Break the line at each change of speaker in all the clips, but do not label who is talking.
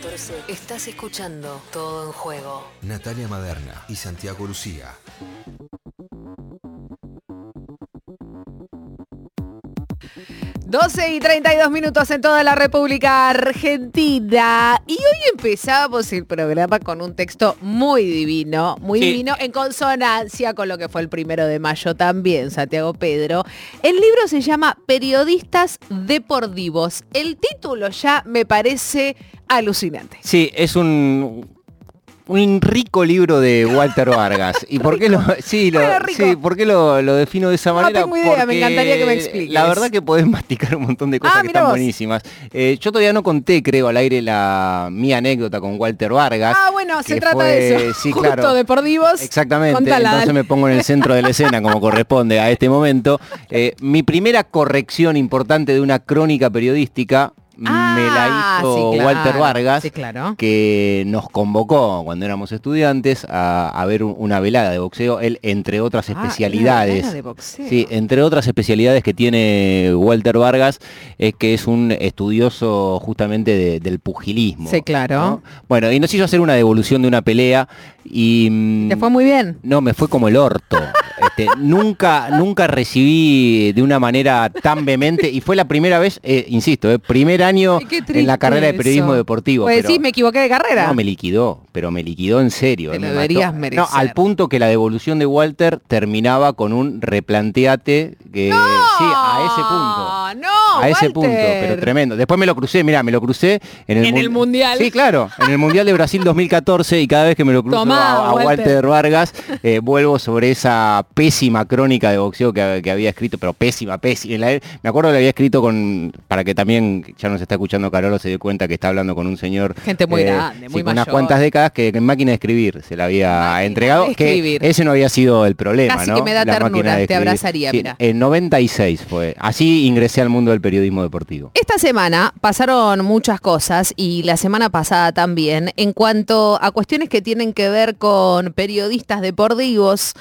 14 estás escuchando Todo en Juego.
Natalia Maderna y Santiago Lucía.
...12 y 32 minutos en toda la República Argentina. Y hoy empezamos el programa con un texto muy divino, muy
Sí.
divino, en consonancia con lo que fue el primero de mayo también, Santiago Pedro. El libro se llama Periodistas Deportivos. El título ya me parece alucinante.
Sí, es un, un rico libro de Walter Vargas. ¿Y por qué lo, sí, lo, sí, ¿por qué lo, lo defino de esa
No
manera?
tengo idea, me
Porque
encantaría que me expliques.
La verdad que podés masticar un montón de cosas
Ah,
que están
vos.
buenísimas. Eh, yo todavía no conté, creo, al aire la mi anécdota con Walter Vargas.
Ah, bueno, se trata
fue-
de eso.
Sí,
Justo
claro.
Deportivos.
Exactamente,
Contala,
entonces
dale.
me pongo en el centro de la escena como corresponde a este momento. Eh, mi primera corrección importante de una crónica periodística me la
Ah,
hizo
sí, claro.
Walter Vargas,
Sí, claro.
que nos convocó cuando éramos estudiantes a, a ver un- una velada de boxeo, él entre otras
Ah,
especialidades.
de boxeo.
Sí, entre otras especialidades que tiene Walter Vargas es que es un estudioso justamente de- del pugilismo.
Sí, claro.
¿no? Bueno, y nos hizo hacer una devolución de una pelea y... mm,
Te fue muy bien.
no, me fue como el orto. Este, nunca, nunca recibí de una manera tan vehemente y fue la primera vez, eh, insisto, eh, primer año en la carrera de periodismo deportivo.
Pues sí, me equivoqué de carrera.
no, me liquidó, pero me liquidó en serio.
Te
eh,
lo
me
deberías
mató.
merecer.
No, al punto que la devolución de Walter terminaba con un replanteate que sí, a ese punto.
No,
a ese
Walter.
punto, pero tremendo. Después me lo crucé, mira, me lo crucé en el,
En el
mun-
Mundial.
Sí, claro, en el Mundial de Brasil 2014 y cada vez que me lo cruzo
Tomá,
a, a
Walter.
Walter Vargas, eh, vuelvo sobre esa pésima crónica de boxeo que, que había escrito, pero pésima, pésima. La- me acuerdo que la había escrito con, para que también ya nos está escuchando Carolo, se dio cuenta que está hablando con un señor eh,
Gente muy grande,
sí,
muy
con unas
mayor.
cuantas décadas que en máquina de escribir se la había
Máquina
entregado, que ese no había sido el problema,
Casi
¿no?
que me da
La
ternura, te abrazaría,
Sí,
mira.
En 96 fue. Así ingresé al mundo del periodismo deportivo.
Esta semana pasaron muchas cosas y la semana pasada también en cuanto a cuestiones que tienen que ver con periodistas deportivos,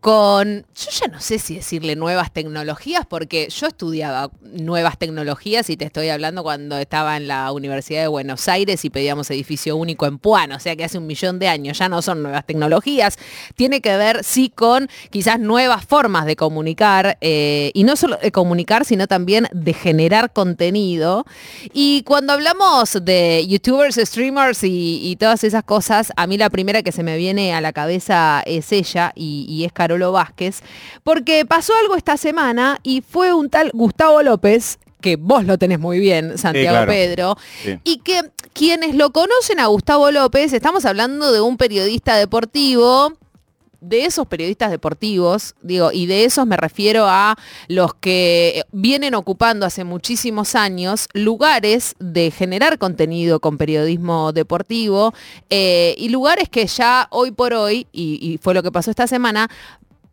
con, yo ya no sé si decirle nuevas tecnologías, porque yo estudiaba nuevas tecnologías y te estoy hablando cuando estaba en la Universidad de Buenos Aires y pedíamos edificio único en Puano, o sea que hace un millón de años ya no son nuevas tecnologías, tiene que ver sí con quizás nuevas formas de comunicar eh, y no solo de comunicar, sino también de generar contenido. Y cuando hablamos de youtubers, streamers y, y todas esas cosas, a mí la primera que se me viene a la cabeza es ella y, y es Carolo Vázquez, porque pasó algo esta semana y fue un tal Gustavo López que vos lo tenés muy bien, Santiago
claro.
Pedro,
Sí.
y que quienes lo conocen a Gustavo López, estamos hablando de un periodista deportivo, de esos periodistas deportivos, digo, y de esos me refiero a los que vienen ocupando hace muchísimos años lugares de generar contenido con periodismo deportivo eh, y lugares que ya hoy por hoy, y, fue lo que pasó esta semana,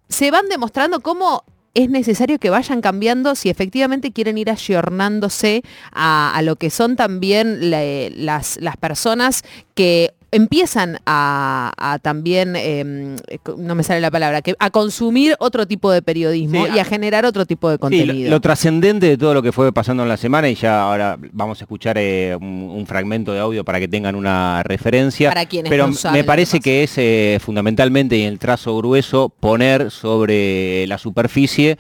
se van demostrando cómo es necesario que vayan cambiando si efectivamente quieren ir ayornándose a, lo que son también la- las, las personas que empiezan a, a también, eh, no me sale la palabra, que, a consumir otro tipo de periodismo
Sí,
y a generar otro tipo de
Sí, lo,
contenido.
lo trascendente de todo lo que fue pasando en la semana y ya ahora vamos a escuchar eh, un, un fragmento de audio para que tengan una referencia.
Para quienes
Pero
no saben
me parece que es eh, fundamentalmente y en el trazo grueso poner sobre la superficie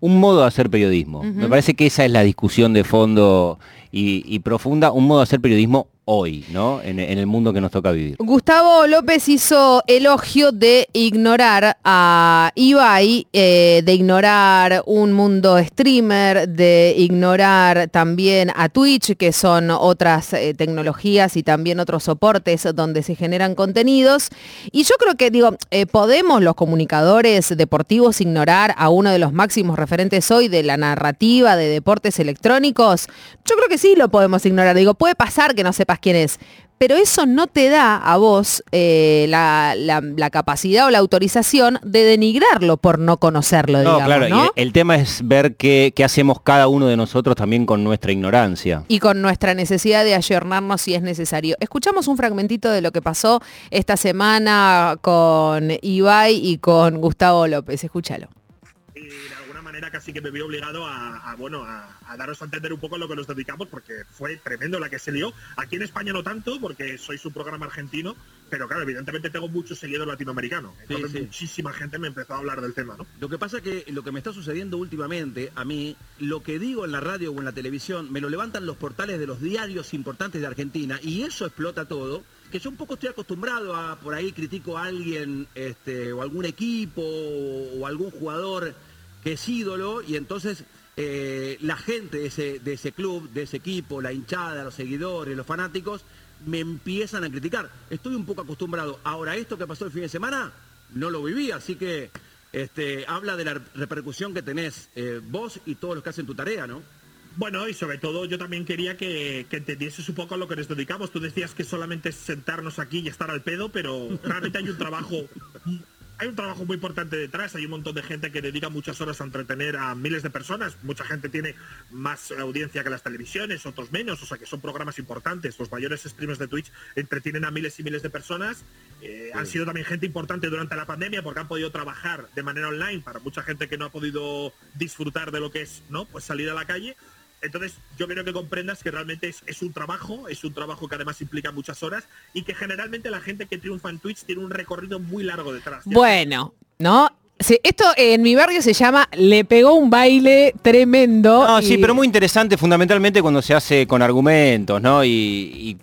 un modo de hacer periodismo. Me parece que esa es la discusión de fondo y, y profunda, un modo de hacer periodismo hoy, ¿no? En, el mundo que nos toca vivir.
Gustavo López hizo elogio de ignorar a Ibai, eh, de ignorar un mundo streamer, de ignorar también a Twitch, que son otras eh, tecnologías y también otros soportes donde se generan contenidos. Y yo creo que, digo, eh, podemos los comunicadores deportivos ignorar a uno de los máximos referentes hoy de la narrativa de deportes electrónicos. Yo creo que sí lo podemos ignorar. Digo, puede pasar que no sepas quién es. Pero eso no te da a vos eh, la, la- la capacidad o la autorización de denigrarlo por no conocerlo,
No,
digamos,
claro, el tema es ver qué, qué hacemos cada uno de nosotros también con nuestra ignorancia.
y con nuestra necesidad de ayornarnos si es necesario. Escuchamos un fragmentito de lo que pasó esta semana con Ibai y con Gustavo López. Escúchalo.
Manera casi que me vi obligado a, bueno, a, daros a entender un poco lo que nos dedicamos, porque fue tremendo la que se lió. Aquí en España no tanto, porque soy su programa argentino, pero claro, evidentemente tengo mucho seguidor latinoamericano. Entonces muchísima gente me empezó a hablar del tema, ¿no?
Lo que pasa que lo que me está sucediendo últimamente, a mí, lo que digo en la radio o en la televisión, me lo levantan los portales de los diarios importantes de Argentina, y eso explota todo que yo un poco estoy acostumbrado a, por ahí critico a alguien este, o algún equipo o, algún jugador es ídolo y entonces eh, la gente de ese, de ese club, de ese equipo, la hinchada, los seguidores, los fanáticos, me empiezan a criticar. Estoy un poco acostumbrado. Ahora, esto que pasó el fin de semana, no lo viví, así que este, habla de la repercusión que tenés eh, vos y todos los que hacen tu tarea, ¿no?
Bueno, y sobre todo yo también quería que, que, entendieses un poco a lo que nos dedicamos. Tú decías que solamente es sentarnos aquí y estar al pedo, pero realmente hay un trabajo hay un trabajo muy importante detrás, hay un montón de gente que dedica muchas horas a entretener a miles de personas, mucha gente tiene más audiencia que las televisiones, otros menos, o sea que son programas importantes, los mayores streamers de Twitch entretienen a miles y miles de personas, eh, han sido también gente importante durante la pandemia porque han podido trabajar de manera online. Para mucha gente que no ha podido disfrutar de lo que es, ¿no? Pues salir a la calle entonces, yo creo que comprendas que realmente es, un trabajo, es un trabajo que además implica muchas horas y que generalmente la gente que triunfa en Twitch tiene un recorrido muy largo detrás.
Bueno, ¿no? esto en mi barrio se llama Le pegó un baile tremendo.
No, sí, pero muy interesante fundamentalmente cuando se hace con argumentos, ¿no? Y,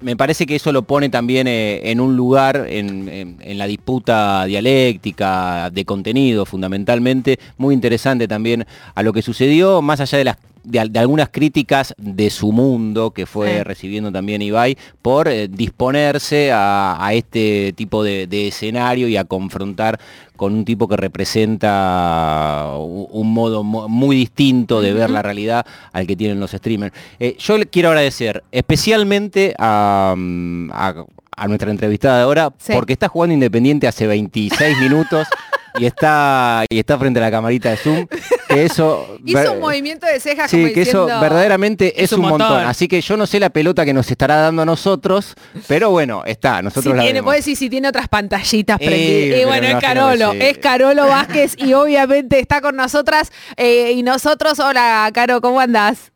me parece que eso lo pone también eh, en un lugar en, la disputa dialéctica, de contenido fundamentalmente, muy interesante también a lo que sucedió, más allá de las de, algunas críticas de su mundo que fue recibiendo también Ibai por eh, disponerse a, este tipo de, escenario y a confrontar con un tipo que representa un modo muy distinto de ver la realidad al que tienen los streamers. Eh, yo le quiero agradecer especialmente a, nuestra entrevistada de ahora, porque está jugando Independiente hace 26 minutos y está, y está frente a la camarita de Zoom. Que eso,
Hizo un movimiento de cejas
sí, que eso verdaderamente es, un montón. Así que yo no sé la pelota que nos estará dando a nosotros, pero bueno, está, nosotros
si
la
tiene, decir si tiene otras pantallitas prendidas. y bueno, es Carolo, es Carolo Vázquez y obviamente está con nosotras eh, y nosotros. Hola, Caro, ¿cómo andás?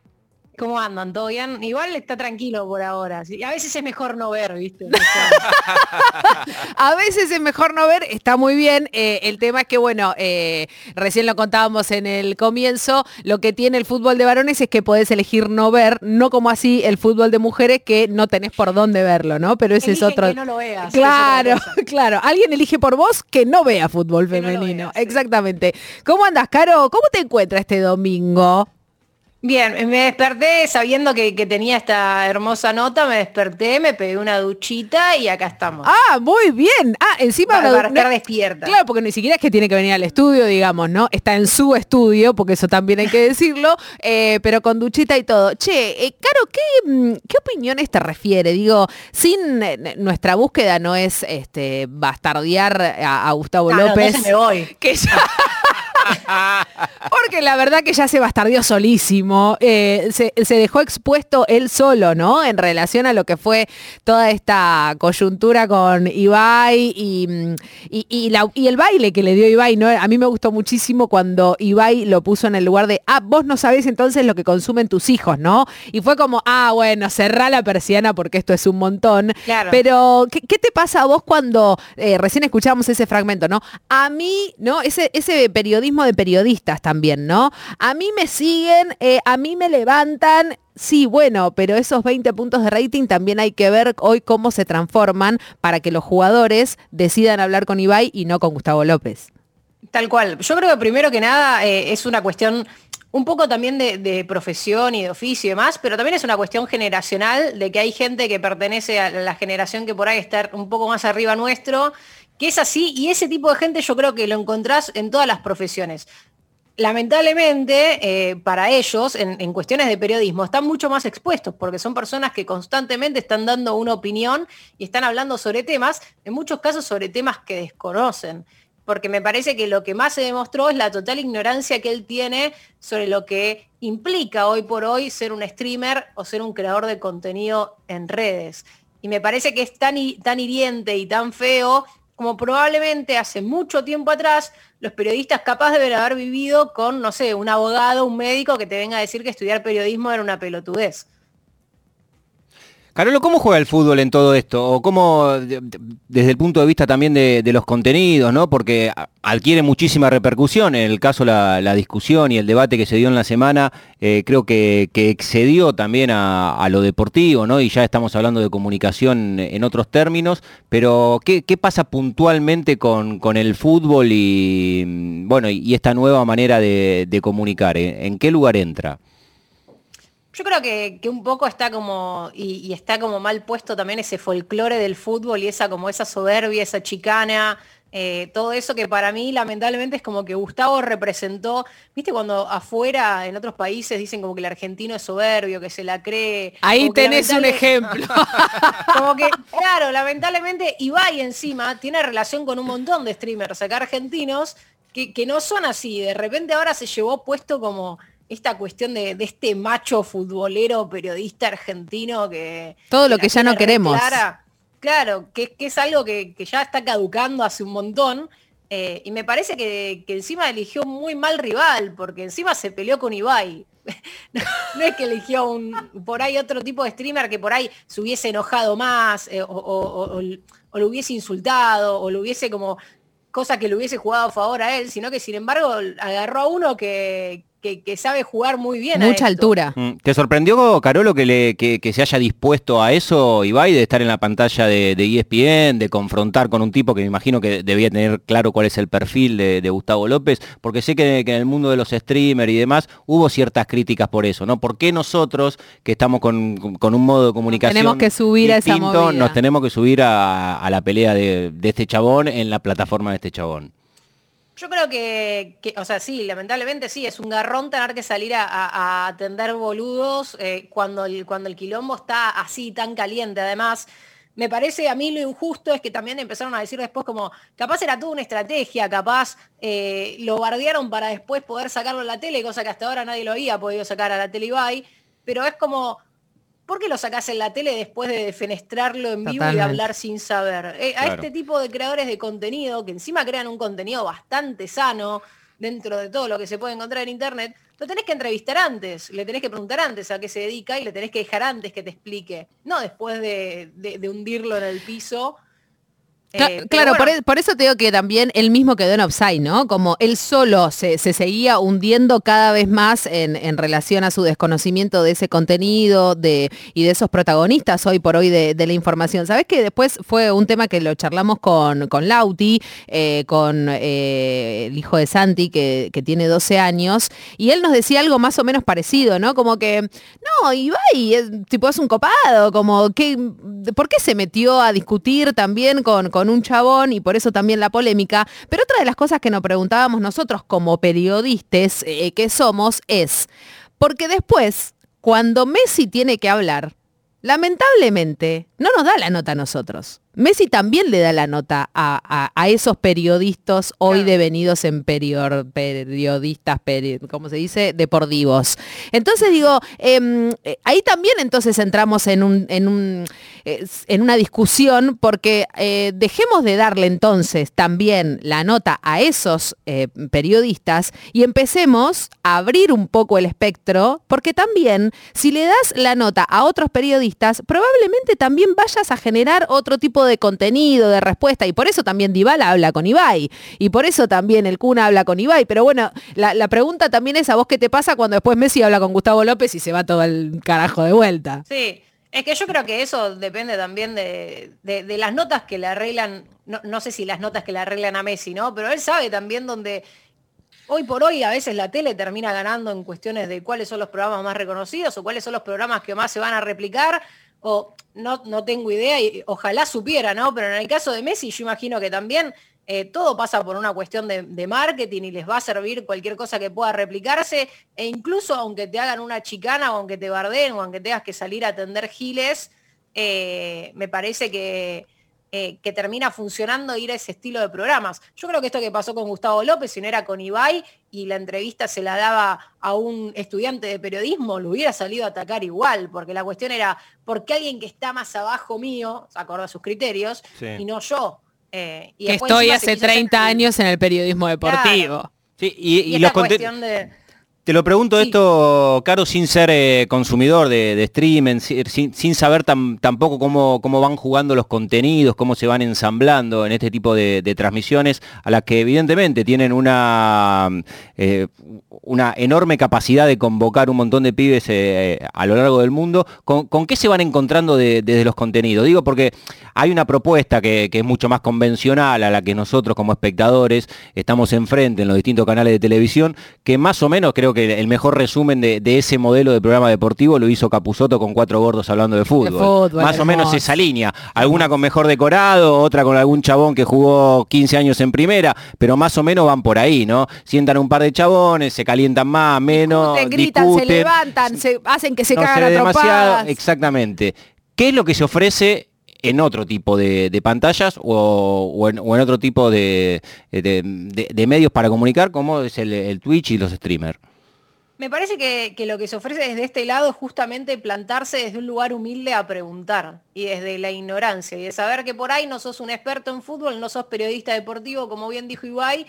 ¿Cómo andan? ¿Todo bien? Igual está tranquilo por ahora. A veces es mejor no ver, ¿viste?
a veces es mejor no ver, está muy bien. Eh, el tema es que, bueno, eh, recién lo contábamos en el comienzo, lo que tiene el fútbol de varones es que podés elegir no ver, no como así el fútbol de mujeres que no tenés por dónde verlo, ¿no? Pero ese es otro...
Que no lo veas.
Claro, claro. Alguien elige por vos que no vea fútbol femenino. Exactamente. ¿Cómo andas, Caro? ¿Cómo te encuentras este domingo?
Bien, me desperté sabiendo que, tenía esta hermosa nota, me desperté, me pegué una duchita y acá estamos.
Ah, muy bien. Ah, encima
para, para estar despierta.
Claro, porque ni siquiera es que tiene que venir al estudio, digamos, ¿no? Está en su estudio, porque eso también hay que decirlo, eh, pero con duchita y todo. Che, eh, Caro, ¿qué, mm, ¿qué, opiniones te refiere? Digo, sin eh, nuestra búsqueda no es este bastardear a, Gustavo López.
No, me voy.
Que Porque la verdad que ya se bastardió solísimo. Eh, se, dejó expuesto él solo, ¿no? En relación a lo que fue toda esta coyuntura con Ibai y, y, el baile que le dio Ibai, ¿no? A mí me gustó muchísimo cuando Ibai lo puso en el lugar de, ah, vos no sabés entonces lo que consumen tus hijos, ¿no? Y fue como, ah, bueno, cerrá la persiana porque esto es un montón.
Claro.
Pero, ¿qué, te pasa a vos cuando eh, recién escuchábamos ese fragmento, ¿no? A mí, ¿no? Ese, ese periodismo de periodistas también, ¿no? A mí me siguen, eh, a mí me levantan, sí, bueno, pero esos 20 puntos de rating también hay que ver hoy cómo se transforman para que los jugadores decidan hablar con Ibai y no con Gustavo López.
Tal cual. Yo creo que primero que nada eh, es una cuestión un poco también de, de, profesión y de oficio y demás, pero también es una cuestión generacional de que hay gente que pertenece a la generación que por ahí está un poco más arriba nuestro que es así y ese tipo de gente yo creo que lo encontrás en todas las profesiones. Lamentablemente, eh, para ellos, en, cuestiones de periodismo, están mucho más expuestos porque son personas que constantemente están dando una opinión y están hablando sobre temas, en muchos casos sobre temas que desconocen. Porque me parece que lo que más se demostró es la total ignorancia que él tiene sobre lo que implica hoy por hoy ser un streamer o ser un creador de contenido en redes. Y me parece que es tan, tan hiriente y tan feo como probablemente hace mucho tiempo atrás los periodistas capaz deben haber vivido con, no sé, un abogado, un médico que te venga a decir que estudiar periodismo era una pelotudez.
Carolo, ¿cómo juega el fútbol en todo esto? O cómo, desde el punto de vista también de, los contenidos, ¿no? Porque adquiere muchísima repercusión. En el caso la, la discusión y el debate que se dio en la semana, eh, creo que, excedió también a, lo deportivo, ¿no? Y ya estamos hablando de comunicación en otros términos. Pero, ¿qué, pasa puntualmente con, el fútbol y, bueno, y esta nueva manera de, comunicar? ¿En qué lugar entra?
Yo creo que, un poco está como, y, está como mal puesto también ese folclore del fútbol y esa como esa soberbia, esa chicana, eh, todo eso que para mí lamentablemente es como que Gustavo representó, viste cuando afuera en otros países dicen como que el argentino es soberbio, que se la cree.
Ahí tenés un ejemplo.
como que, claro, lamentablemente Ibai encima tiene relación con un montón de streamers acá argentinos que, que no son así. De repente ahora se llevó puesto como esta cuestión de, este macho futbolero periodista argentino que...
Todo lo que ya no queremos.
claro, que, es algo que, ya está caducando hace un montón. Eh, y me parece que, encima eligió muy mal rival, porque encima se peleó con Ibai. no, es que eligió un, por ahí otro tipo de streamer que por ahí se hubiese enojado más, eh, o, lo hubiese insultado, o lo hubiese como cosa que le hubiese jugado a favor a él, sino que sin embargo agarró a uno que, que, sabe jugar muy bien.
Mucha altura.
Mm, ¿Te sorprendió, Carolo, que, le, que, se haya dispuesto a eso, Ibai, de estar en la pantalla de, ESPN, de confrontar con un tipo que me imagino que debía tener claro cuál es el perfil de, Gustavo López? Porque sé que, en el mundo de los streamers y demás hubo ciertas críticas por eso, ¿no? ¿Por qué nosotros, que estamos con, un modo de comunicación
tenemos que subir a esa
nos tenemos que subir a, la pelea de este chabón en la plataforma de este chabón?
Yo creo que, o sea, sí, lamentablemente sí, es un garrón tener que salir a, atender boludos eh, cuando, el, cuando el quilombo está así tan caliente. Además, me parece a mí lo injusto es que también empezaron a decir después como, capaz era toda una estrategia, capaz eh, lo bardearon para después poder sacarlo a la tele, cosa que hasta ahora nadie lo había podido sacar a la tele Ibai, pero es como, ¿Por qué lo sacás en la tele después de defenestrarlo en vivo y hablar sin saber? Eh, a este tipo de creadores de contenido, que encima crean un contenido bastante sano dentro de todo lo que se puede encontrar en internet, lo tenés que entrevistar antes, le tenés que preguntar antes a qué se dedica y le tenés que dejar antes que te explique, no después de, de hundirlo en el piso
eh, claro, e, por, eso te digo que también él mismo quedó en offside, ¿no? Como él solo se, seguía hundiendo cada vez más en, relación a su desconocimiento de ese contenido de, y de esos protagonistas hoy por hoy de, la información. Sabes que después fue un tema que lo charlamos con, con Lauti, eh, con eh, el hijo de Santi, que, tiene 12 años, y él nos decía algo más o menos parecido, ¿no? Como que, no, Ibai, es, tipo, es un copado, como, que, ¿por qué se metió a discutir también con con un chabón y por eso también la polémica. Pero otra de las cosas que nos preguntábamos nosotros como periodistas eh, que somos es, porque después, cuando Messi tiene que hablar, lamentablemente no nos da la nota a nosotros. Messi también le da la nota a, esos periodistas hoy devenidos en periodistas, ¿cómo se dice? Deportivos. Entonces digo, em, eh, ahí también entonces entramos en, un, en, un, en una discusión porque eh, dejemos de darle entonces también la nota a esos eh, periodistas y empecemos a abrir un poco el espectro, porque también si le das la nota a otros periodistas, probablemente también vayas a generar otro tipo de de contenido, de respuesta, y por eso también Dybala habla con Ibai, y por eso también el Kun habla con Ibai, pero bueno, la, pregunta también es a vos qué te pasa cuando después Messi habla con Gustavo López y se va todo el carajo de vuelta.
Sí, es que yo creo que eso depende también de, las notas que le arreglan, no, no, sé si las notas que le arreglan a Messi, ¿no? Pero él sabe también donde hoy por hoy a veces la tele termina ganando en cuestiones de cuáles son los programas más reconocidos o cuáles son los programas que más se van a replicar o no, no tengo idea y ojalá supiera, ¿no? Pero en el caso de Messi yo imagino que también eh, todo pasa por una cuestión de, marketing y les va a servir cualquier cosa que pueda replicarse e incluso aunque te hagan una chicana o aunque te barden o aunque tengas que salir a atender giles, eh, me parece que eh, que termina funcionando ir a ese estilo de programas. Yo creo que esto que pasó con Gustavo López, si no era con Ibai y la entrevista se la daba a un estudiante de periodismo, lo hubiera salido a atacar igual, porque la cuestión era, ¿por qué alguien que está más abajo mío, acorde a sus criterios, y no yo? Eh, y
que estoy hace
quiso hacer-
30 años en el periodismo deportivo.
Sí, y,
Y,
y los
cuestión de...
Te lo pregunto
Sí.
esto, Caro, sin ser eh, consumidor de, de streaming, si- sin, sin saber tam- tampoco cómo, cómo van jugando los contenidos, cómo se van ensamblando en este tipo de, de transmisiones, a las que evidentemente tienen una, eh, una enorme capacidad de convocar un montón de pibes eh, a lo largo del mundo. ¿Con, con qué se van encontrando de- desde los contenidos? Digo porque hay una propuesta que, que es mucho más convencional a la que nosotros como espectadores estamos enfrente en los distintos canales de televisión, que más o menos creo que el mejor resumen de, de ese modelo de programa deportivo lo hizo Capuzoto con cuatro gordos hablando de fútbol.
fútbol,
más o menos esa línea. Alguna con mejor decorado, otra con algún chabón que jugó 15 años en primera, pero más o menos van por ahí, ¿no? Sientan un par de chabones, se calientan más, menos,
Discuten, gritan, se levantan, se hacen que se
no
cagan trompadas.
Exactamente. ¿Qué es lo que se ofrece en otro tipo de, de pantallas o, o en, o en otro tipo de, de- de- de medios para comunicar, como es el, el Twitch y los streamers?
Me parece que, lo que se ofrece desde este lado es justamente plantarse desde un lugar humilde a preguntar y desde la ignorancia y de saber que por ahí no sos un experto en fútbol, no sos periodista deportivo, como bien dijo Ibai,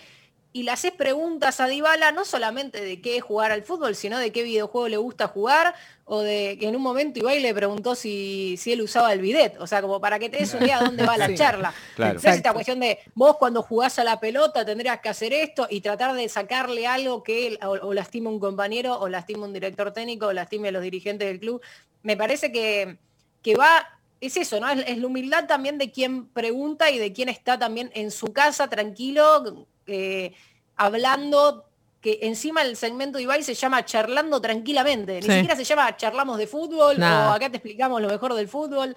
y le haces preguntas a Dybala no solamente de qué es jugar al fútbol, sino de qué videojuego le gusta jugar o de que en un momento Ibai le preguntó si, si él usaba el bidet, o sea, como para que te des una idea de dónde va la
Sí.
charla.
Claro.
No es esta cuestión de vos cuando jugás a la pelota tendrías que hacer esto y tratar de sacarle algo que él, o, o lastime a un compañero, o lastime a un director técnico, o lastime a los dirigentes del club. Me parece que, que va, es eso, ¿no? Es, es la humildad también de quien pregunta y de quien está también en su casa tranquilo, eh, hablando que encima el segmento de Ibai se llama charlando tranquilamente, ni
Sí.
siquiera se llama charlamos de fútbol
Nada.
o acá te explicamos lo mejor del fútbol.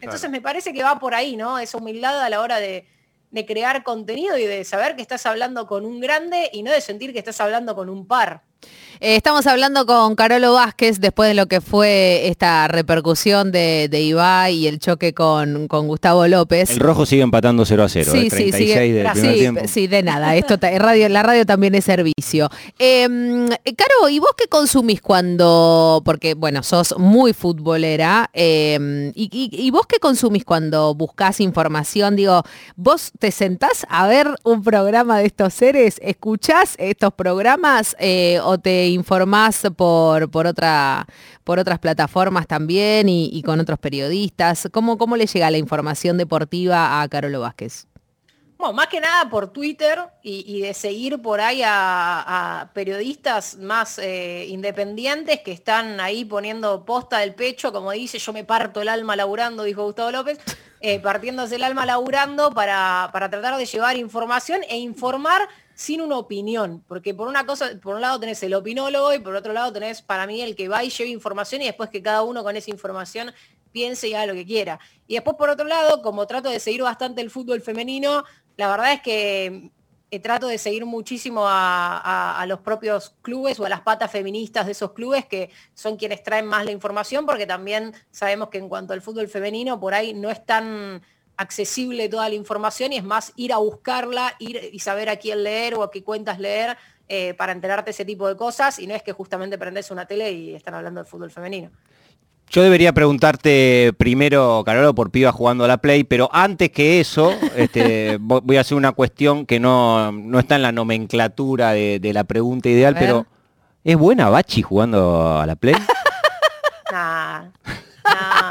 Entonces me parece que va por ahí, ¿no? Esa humildad a la hora de, de crear contenido y de saber que estás hablando con un grande y no de sentir que estás hablando con un par.
Eh, estamos hablando con Carolo Vázquez después de lo que fue esta repercusión de, de Ibai y el choque con, con Gustavo López.
El rojo sigue empatando 0 a 0,
Sí,
eh,
sí,
36
sigue-
del
Gracias.
primer
sí,
tiempo.
sí, de nada. Esto radio, la radio también es servicio. Eh, Caro, ¿y vos qué consumís cuando, porque bueno, sos muy futbolera, y, y- y vos qué consumís cuando buscas información? Digo, ¿vos te sentás a ver un programa de estos seres? ¿Escuchás estos programas eh, o te informás por, por, otra, por otras plataformas también y, con otros periodistas? ¿Cómo, ¿Cómo le llega la información deportiva a Carolo Vázquez?
Bueno, más que nada por Twitter y, de seguir por ahí a, a periodistas más eh, independientes que están ahí poniendo posta del pecho, como dice, yo me parto el alma laburando, dijo Gustavo López, eh, partiéndose el alma laburando para, para tratar de llevar información e informar sin una opinión, porque por una cosa, por un lado tenés el opinólogo y por otro lado tenés para mí el que va y lleva información y después que cada uno con esa información piense y haga lo que quiera. Y después por otro lado, como trato de seguir bastante el fútbol femenino, la verdad es que eh, trato de seguir muchísimo a, a- a los propios clubes o a las patas feministas de esos clubes que son quienes traen más la información, porque también sabemos que en cuanto al fútbol femenino, por ahí no es tan accesible toda la información y es más ir a buscarla, ir y saber a quién leer o a qué cuentas leer eh, para enterarte ese tipo de cosas y no es que justamente prendes una tele y están hablando del fútbol femenino.
Yo debería preguntarte primero, Carolo, por piba jugando a la Play, pero antes que eso, este, vo- voy a hacer una cuestión que no, no está en la nomenclatura de, de la pregunta ideal, pero ¿es buena Bachi jugando a la Play?
Nah, nah.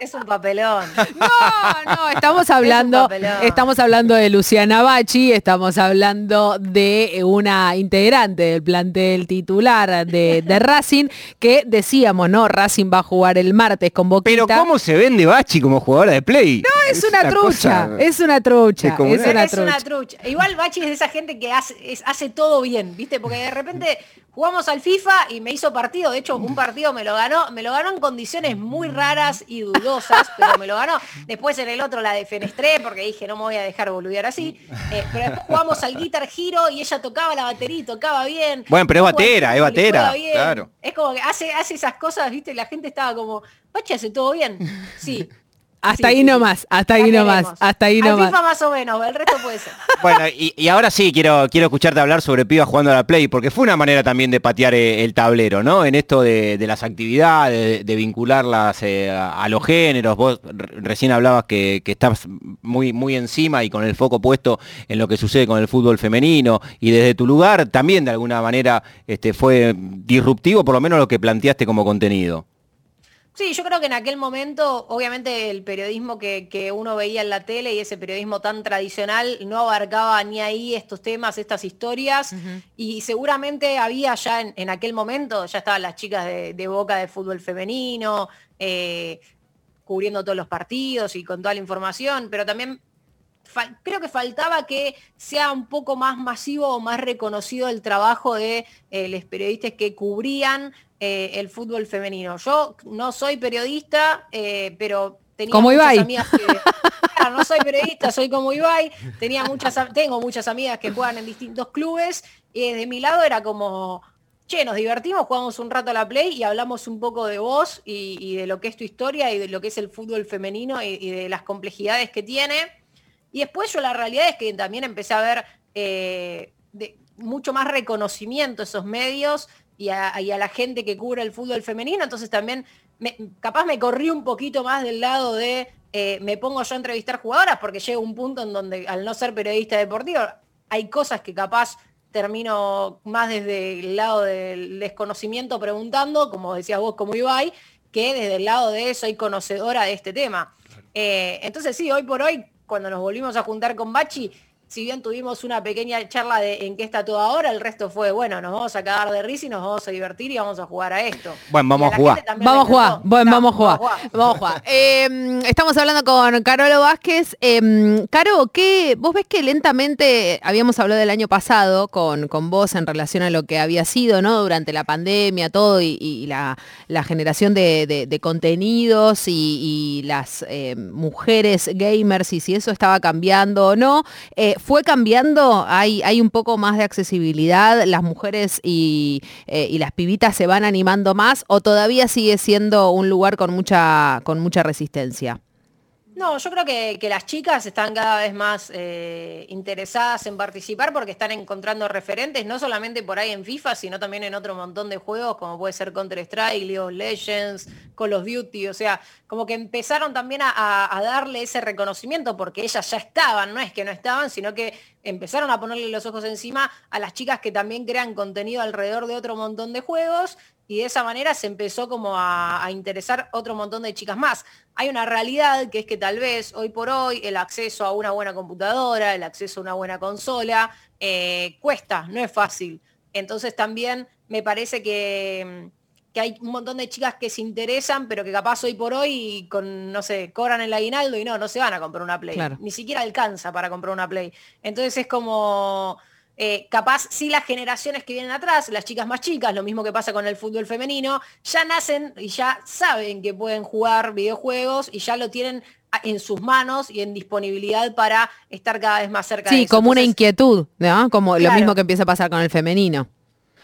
Es un papelón.
No, no, estamos hablando, estamos hablando de Luciana Bachi, estamos hablando de una integrante del plantel titular de, de Racing, que decíamos, ¿no? Racing va a jugar el martes con Boquita.
pero ¿cómo se vende Bachi como jugadora de Play?
No, es, una, trucha,
cosa-
es una trucha, es una
es una
trucha.
trucha. Igual Bachi es de esa gente que hace, es- hace todo bien, ¿viste? Porque de repente jugamos al FIFA y me hizo partido. De hecho, un partido me lo ganó, me lo ganó en condiciones muy raras y dudosas, pero me lo ganó. Después en el otro la defenestré porque dije, no me voy a dejar boludear así. Eh, pero después jugamos al Guitar Hero y ella tocaba la batería y tocaba bien.
Bueno, pero es batera, es batera, claro.
Es como que hace, hace esas cosas, ¿viste? La gente estaba como, Bachi hace todo bien. Sí.
Hasta
Sí,
ahí
sí,
nomás, hasta ahí nomás, hasta ahí nomás.
FIFA más o menos, el resto puede ser.
Bueno, y, y ahora sí quiero, quiero escucharte hablar sobre pibas jugando a la Play, porque fue una manera también de patear eh, el tablero, ¿no? En esto de, de las actividades, de, de vincularlas eh, a, a los géneros. Vos re- recién hablabas que, que estás muy, muy encima y con el foco puesto en lo que sucede con el fútbol femenino. Y desde tu lugar también de alguna manera este, fue disruptivo, por lo menos lo que planteaste como contenido.
Sí, yo creo que en aquel momento, obviamente el periodismo que, que uno veía en la tele y ese periodismo tan tradicional no abarcaba ni ahí estos temas, estas historias, y seguramente había ya en, en aquel momento, ya estaban las chicas de, de Boca de fútbol femenino, eh, cubriendo todos los partidos y con toda la información, pero también creo que faltaba que sea un poco más masivo o más reconocido el trabajo de eh, los periodistas que cubrían eh, el fútbol femenino. Yo no soy periodista, eh, pero tenía
Como
muchas
Ibai.
amigas que... Claro, no soy periodista, soy como Ibai, tenía muchas, tengo muchas amigas que juegan en distintos clubes y de mi lado era como, che, nos divertimos, jugamos un rato a la Play y hablamos un poco de vos y, y de lo que es tu historia y de lo que es el fútbol femenino y, y de las complejidades que tiene. Y después yo la realidad es que también empecé a ver eh, de- mucho más reconocimiento a esos medios y a, y a la gente que cubre el fútbol femenino. Entonces también me- capaz me corrí un poquito más del lado de eh, me pongo yo a entrevistar jugadoras porque llega un punto en donde al no ser periodista deportivo hay cosas que capaz termino más desde el lado del desconocimiento preguntando, como decías vos, como Ibai, que desde el lado de soy conocedora de este tema. Eh, entonces sí, hoy por hoy, cuando nos volvimos a juntar con Bachi, si bien tuvimos una pequeña charla de en qué está todo ahora, el resto fue, bueno, nos vamos a cagar de risa y nos vamos a divertir y vamos a jugar a esto.
Bueno, vamos a jugar.
Vamos a jugar, bueno,
No,
vamos a jugar. Vamos a jugar. Eh, estamos hablando con Carolo Vázquez. Eh, Caro, ¿qué, vos ves que lentamente, habíamos hablado del año pasado con, con vos en relación a lo que había sido, ¿no? Durante la pandemia, todo, y, y la, la generación de, de- de contenidos y, y las eh, mujeres gamers y si eso estaba cambiando o no. ¿Fue cambiando? ¿Hay, ¿Hay un poco más de accesibilidad? ¿Las mujeres y, eh, y las pibitas se van animando más o todavía sigue siendo un lugar con mucha resistencia?
No, yo creo que, las chicas están cada vez más eh, interesadas en participar porque están encontrando referentes, no solamente por ahí en FIFA, sino también en otro montón de juegos, como puede ser Counter-Strike, League of Legends, Call of Duty, o sea, como que empezaron también a darle ese reconocimiento porque ellas ya estaban, no es que no estaban, sino que empezaron a ponerle los ojos encima a las chicas que también crean contenido alrededor de otro montón de juegos y de esa manera se empezó como a, a interesar otro montón de chicas más. Hay una realidad que es que tal vez hoy por hoy el acceso a una buena computadora, el acceso a una buena consola, eh, cuesta, no es fácil. Entonces también me parece que, que hay un montón de chicas que se interesan, pero que capaz hoy por hoy con, no sé, cobran el aguinaldo y no, no se van a comprar una Play.
Claro.
Ni siquiera alcanza para comprar una Play. Entonces es como... eh, capaz sí las generaciones que vienen atrás, las chicas más chicas, lo mismo que pasa con el fútbol femenino, ya nacen y ya saben que pueden jugar videojuegos y ya lo tienen en sus manos y en disponibilidad para estar cada vez más cerca de
Sí, como una inquietud, ¿no? Como lo mismo que empieza a pasar con el femenino.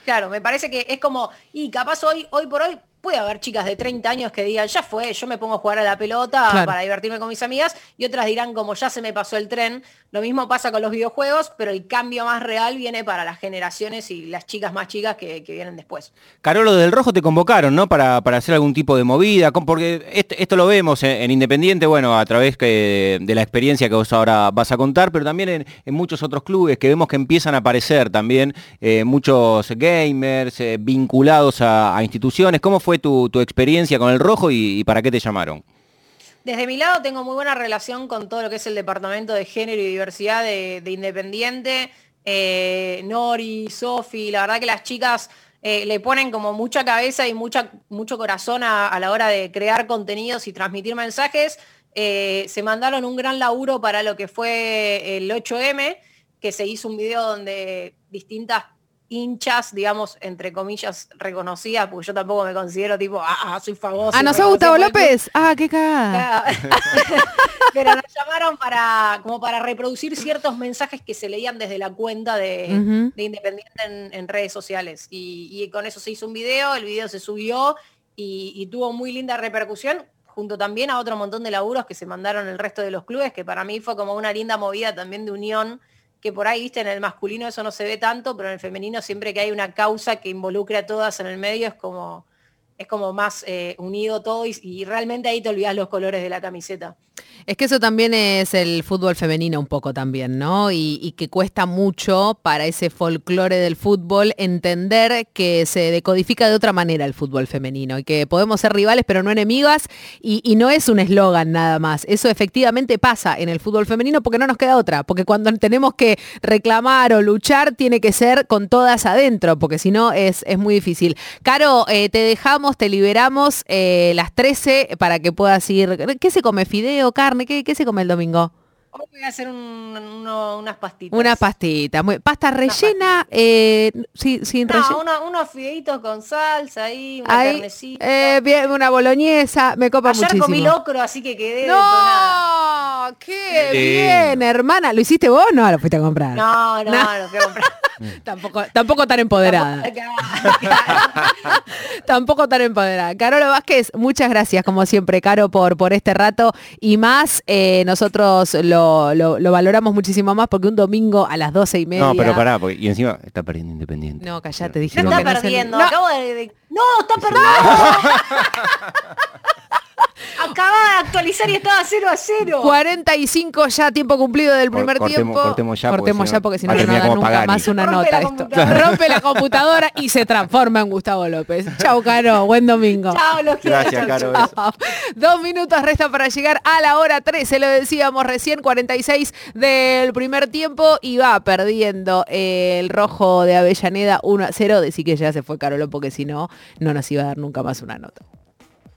Claro, me parece que es como, y capaz hoy, hoy por hoy puede haber chicas de 30 años que digan, ya fue, yo me pongo a jugar a la pelota
Claro.
para divertirme con mis amigas, y otras dirán, como ya se me pasó el tren. Lo mismo pasa con los videojuegos, pero el cambio más real viene para las generaciones y las chicas más chicas que, que vienen después.
Carolo del Rojo te convocaron, ¿no? Para, para hacer algún tipo de movida, porque est- esto, lo vemos en, en Independiente, bueno, a través que- de la experiencia que vos ahora vas a contar, pero también en, en muchos otros clubes que vemos que empiezan a aparecer también eh, muchos gamers eh, vinculados a, a instituciones. ¿Cómo fue tu, tu experiencia con el Rojo y, para qué te llamaron?
Desde mi lado tengo muy buena relación con todo lo que es el Departamento de Género y Diversidad de, de Independiente. Eh, Nori, Sofi, la verdad que las chicas eh, le ponen como mucha cabeza y mucho corazón a, a la hora de crear contenidos y transmitir mensajes. Eh, se mandaron un gran laburo para lo que fue el 8M, que se hizo un video donde distintas hinchas, digamos, entre comillas, reconocidas, porque yo tampoco me considero tipo, ah, ah, soy famoso.
Ah, ¿no
reconocido
Gustavo
por el club".
López? Ah, qué cagada.
Pero nos llamaron para, como para reproducir ciertos mensajes que se leían desde la cuenta de, Independiente en, en redes sociales. Y, y con eso se hizo un video, el video se subió y, y tuvo muy linda repercusión, junto también a otro montón de laburos que se mandaron el resto de los clubes, que para mí fue como una linda movida también de unión, que por ahí, viste, en el masculino eso no se ve tanto, pero en el femenino siempre que hay una causa que involucre a todas en el medio es como, es como más eh, unido todo y, y realmente ahí te olvidas los colores de la camiseta.
Es que eso también es el fútbol femenino un poco también, ¿no? Y, que cuesta mucho para ese folclore del fútbol entender que se decodifica de otra manera el fútbol femenino y que podemos ser rivales pero no enemigas y, no es un eslogan nada más. Eso efectivamente pasa en el fútbol femenino porque no nos queda otra, porque cuando tenemos que reclamar o luchar tiene que ser con todas adentro, porque si no es, muy difícil. Caro, eh, te dejamos, te liberamos eh, las 13 para que puedas ir. ¿Qué se come? ¿Fideo? ¿Carne? ¿Qué, qué se come el domingo?
Hoy voy a hacer un- uno- unas pastitas.
Una pastita. muy- pasta rellena, eh, sí, sin
No,
relleno.
uno- unos fideitos con salsa ahí, una
Ahí,
carnecita.
eh, bien, una boloñesa, me copa
Ayer
muchísimo.
comí locro, así que quedé detonada.
¡No! ¡Qué bien, hermana! ¿Lo hiciste vos o no lo fuiste a comprar?
No, no,
No.
no, fui a comprar.
Tampoco, tampoco tan empoderada. Tampoco tan empoderada. Carolo Vázquez, muchas gracias como siempre, Caro, por, por este rato y más. eh, nosotros lo, lo- lo valoramos muchísimo más porque un domingo a las doce y media...
No, pero pará, porque, y encima está perdiendo Independiente.
No, callate,
No está
que no se-
perdiendo,
No,
acabo de, de- ¡No, está perdiendo! Acaba de actualizar y estaba 0 a 0.
45 ya, tiempo cumplido del
Cor-
primer
cortemos-
tiempo.
cortemos ya, porque
Cortemos
si
ya
no
porque si
va
no
a
no da nunca
Pagani.
más una
Rompe
nota
la
esto.
computadora.
Rompe la computadora y se transforma en Gustavo López. Chau, Caro. Buen domingo.
Chao, los quiero.
Gracias,
chau,
Caro.
chau.
Chao. Dos minutos resta para llegar a la hora 13, lo decíamos recién, 46 del primer tiempo y va perdiendo el rojo de Avellaneda 1 a 0. Decí que ya se fue Carolo porque si no, no nos iba a dar nunca más una nota.